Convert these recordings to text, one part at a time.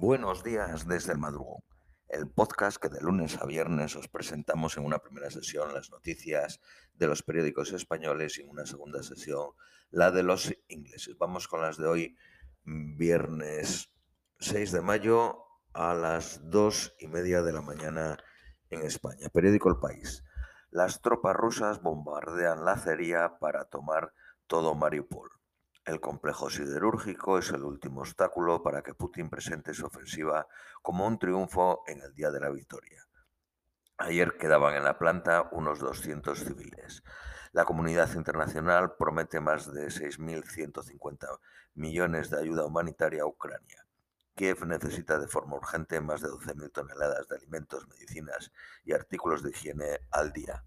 Buenos días desde el madrugón, el podcast que de lunes a viernes os presentamos en una primera sesión las noticias de los periódicos españoles y en una segunda sesión la de los ingleses. Vamos con las de hoy, viernes 6 de mayo a las 2 y media de la mañana en España. Periódico El País. Las tropas rusas bombardean la acería para tomar todo Mariupol. El complejo siderúrgico es el último obstáculo para que Putin presente su ofensiva como un triunfo en el día de la victoria. Ayer quedaban en la planta unos 200 civiles. La comunidad internacional promete más de 6.150 millones de ayuda humanitaria a Ucrania. Kiev necesita de forma urgente más de 12.000 toneladas de alimentos, medicinas y artículos de higiene al día.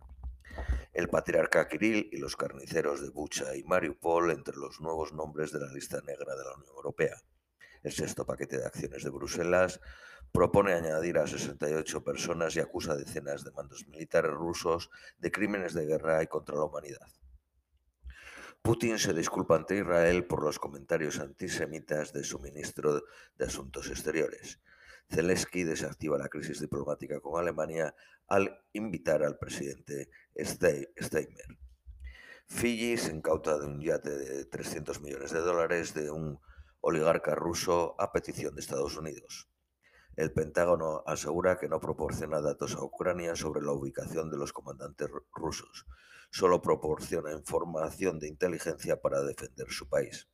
El patriarca Kirill y los carniceros de Bucha y Mariupol entre los nuevos nombres de la lista negra de la Unión Europea. El sexto paquete de acciones de Bruselas propone añadir a 68 personas y acusa decenas de mandos militares rusos de crímenes de guerra y contra la humanidad. Putin se disculpa ante Israel por los comentarios antisemitas de su ministro de Asuntos Exteriores. Zelensky desactiva la crisis diplomática con Alemania al invitar al presidente Steinmeier. Fiji se incauta de un yate de 300 millones de dólares de un oligarca ruso a petición de Estados Unidos. El Pentágono asegura que no proporciona datos a Ucrania sobre la ubicación de los comandantes rusos, solo proporciona información de inteligencia para defender su país.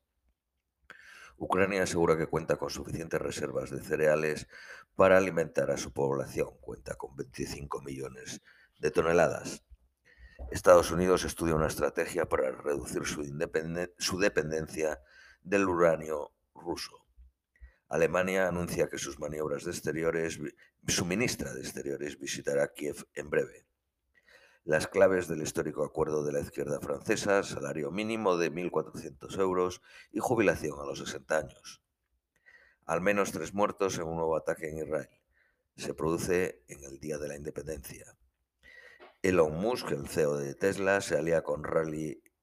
Ucrania asegura que cuenta con suficientes reservas de cereales para alimentar a su población. Cuenta con 25 millones de toneladas. Estados Unidos estudia una estrategia para reducir su, dependencia del uranio ruso. Alemania anuncia que sus maniobras de exteriores, su ministra de Exteriores visitará Kiev en breve las claves del histórico acuerdo de la izquierda francesa, salario mínimo de 1.400 euros y jubilación a los 60 años. Al menos tres muertos en un nuevo ataque en Israel. Se produce en el Día de la Independencia. Elon Musk, el CEO de Tesla, se alía con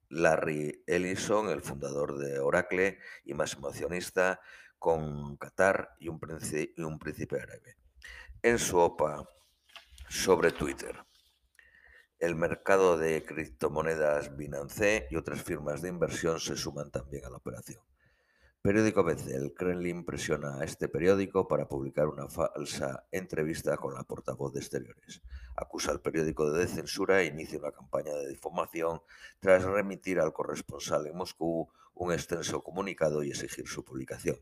Larry Ellison, el fundador de Oracle y más emocionista, con Qatar y un, príncipe, y un príncipe árabe. En su OPA sobre Twitter. El mercado de criptomonedas Binance y otras firmas de inversión se suman también a la operación. Periódico BC. El Kremlin presiona a este periódico para publicar una falsa entrevista con la portavoz de Exteriores. Acusa al periódico de censura e inicia una campaña de difamación tras remitir al corresponsal en Moscú un extenso comunicado y exigir su publicación.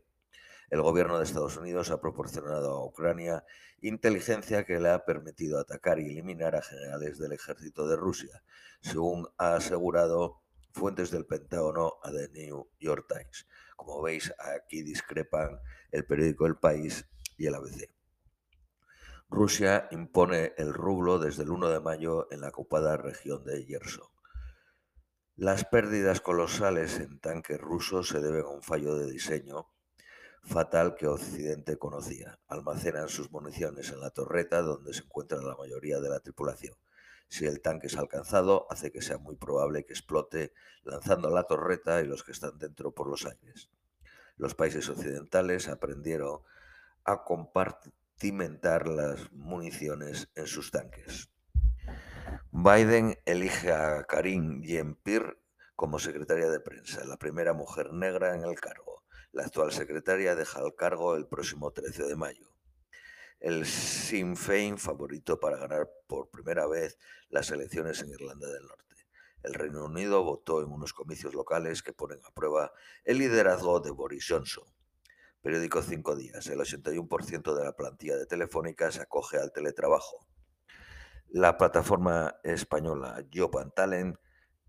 El gobierno de Estados Unidos ha proporcionado a Ucrania inteligencia que le ha permitido atacar y eliminar a generales del ejército de Rusia, según ha asegurado fuentes del Pentágono a The New York Times. Como veis, aquí discrepan el periódico El País y el ABC. Rusia impone el rublo desde el 1 de mayo en la ocupada región de Yerson. Las pérdidas colosales en tanques rusos se deben a un fallo de diseño fatal que Occidente conocía. Almacenan sus municiones en la torreta donde se encuentra la mayoría de la tripulación. Si el tanque es alcanzado, hace que sea muy probable que explote lanzando la torreta y los que están dentro por los aires. Los países occidentales aprendieron a compartimentar las municiones en sus tanques. Biden elige a Karine Jean-Pierre como secretaria de prensa, la primera mujer negra en el cargo. La actual secretaria deja el cargo el próximo 13 de mayo. El Sinn Féin favorito para ganar por primera vez las elecciones en Irlanda del Norte. El Reino Unido votó en unos comicios locales que ponen a prueba el liderazgo de Boris Johnson. Periódico Cinco Días. El 81% de la plantilla de Telefónica se acoge al teletrabajo. La plataforma española Job and Talent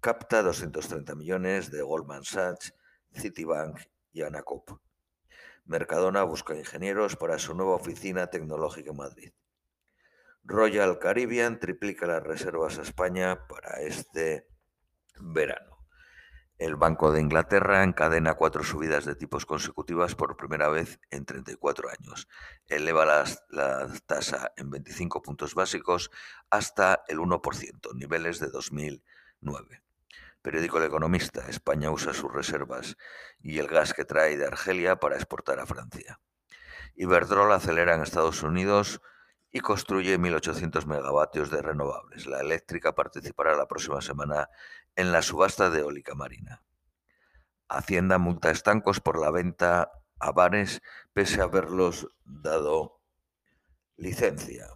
capta 230 millones de Goldman Sachs, Citibank y. Mercadona busca ingenieros para su nueva oficina tecnológica en Madrid. Royal Caribbean triplica las reservas a España para este verano. El Banco de Inglaterra encadena cuatro subidas de tipos consecutivas por primera vez en 34 años. Eleva la tasa en 25 puntos básicos hasta el 1%, niveles de 2009. Periódico El Economista. España usa sus reservas y el gas que trae de Argelia para exportar a Francia. Iberdrola acelera en Estados Unidos y construye 1.800 megavatios de renovables. La eléctrica participará la próxima semana en la subasta de eólica marina. Hacienda multa estancos por la venta a bares pese a haberlos dado licencia.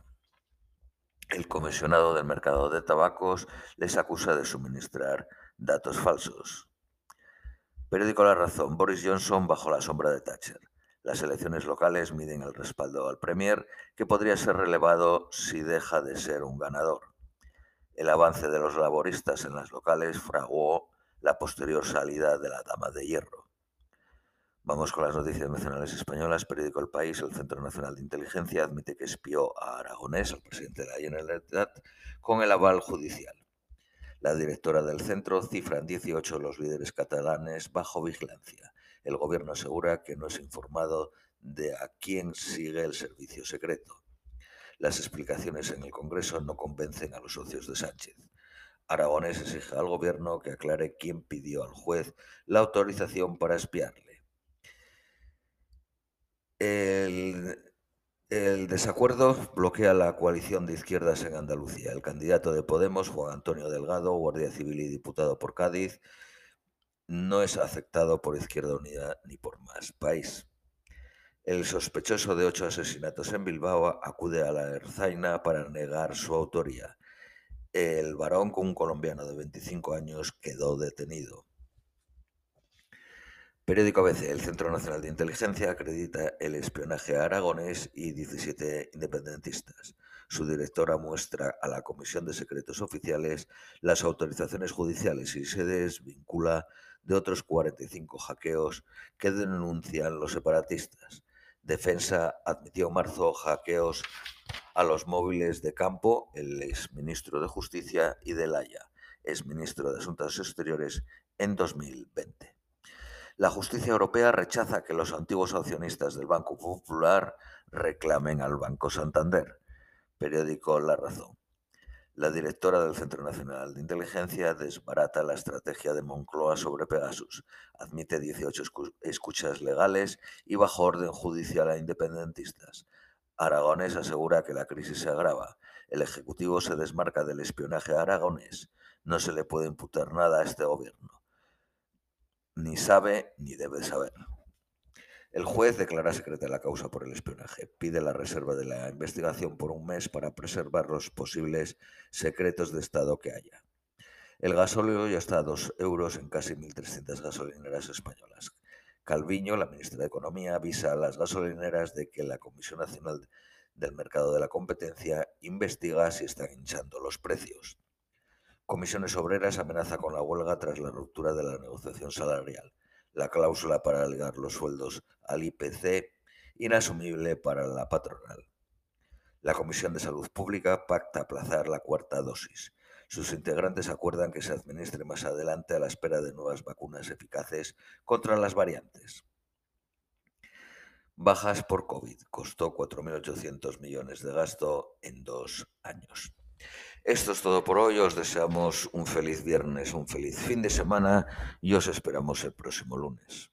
El comisionado del mercado de tabacos les acusa de suministrar datos falsos. Periódico La Razón. Boris Johnson bajo la sombra de Thatcher. Las elecciones locales miden el respaldo al Premier, que podría ser relevado si deja de ser un ganador. El avance de los laboristas en las locales fraguó la posterior salida de la Dama de Hierro. Vamos con las noticias nacionales españolas. Periódico El País, el Centro Nacional de Inteligencia admite que espió a Aragonés, al presidente de la Generalitat, con el aval judicial. La directora del centro cifra en 18 los líderes catalanes bajo vigilancia. El gobierno asegura que no es informado de a quién sigue el servicio secreto. Las explicaciones en el Congreso no convencen a los socios de Sánchez. Aragonés exige al gobierno que aclare quién pidió al juez la autorización para espiarle. El, el, desacuerdo bloquea la coalición de izquierdas en Andalucía. El candidato de Podemos, Juan Antonio Delgado, guardia civil y diputado por Cádiz, no es aceptado por Izquierda Unida ni por Más País. El sospechoso de ocho asesinatos en Bilbao acude a la Erzaina para negar su autoría. El varón un colombiano de 25 años quedó detenido. Periódico ABC, el Centro Nacional de Inteligencia acredita el espionaje a Aragones y 17 independentistas. Su directora muestra a la Comisión de Secretos Oficiales las autorizaciones judiciales y se desvincula de otros 45 hackeos que denuncian los separatistas. Defensa admitió en marzo hackeos a los móviles de campo, el exministro de Justicia, y de Laya, exministro de Asuntos Exteriores, en 2020. La justicia europea rechaza que los antiguos accionistas del Banco Popular reclamen al Banco Santander. Periódico La Razón. La directora del Centro Nacional de Inteligencia desbarata la estrategia de Moncloa sobre Pegasus, admite 18 escuchas legales y bajo orden judicial a independentistas. Aragonés asegura que la crisis se agrava. El Ejecutivo se desmarca del espionaje a Aragonés. No se le puede imputar nada a este gobierno. Ni sabe ni debe saber. El juez declara secreta la causa por el espionaje. Pide la reserva de la investigación por un mes para preservar los posibles secretos de Estado que haya. El gasóleo ya está a 2 euros en casi 1.300 gasolineras españolas. Calviño, la ministra de Economía, avisa a las gasolineras de que la Comisión Nacional del Mercado de la Competencia investiga si están hinchando los precios. Comisiones Obreras amenaza con la huelga tras la ruptura de la negociación salarial la cláusula para ligar los sueldos al IPC inasumible para la patronal. La Comisión de Salud Pública pacta aplazar la cuarta dosis. Sus integrantes acuerdan que se administre más adelante a la espera de nuevas vacunas eficaces contra las variantes. Bajas por COVID. Costó 4.800 millones de gasto en dos años. Esto es todo por hoy. Os deseamos un feliz viernes, un feliz fin de semana y os esperamos el próximo lunes.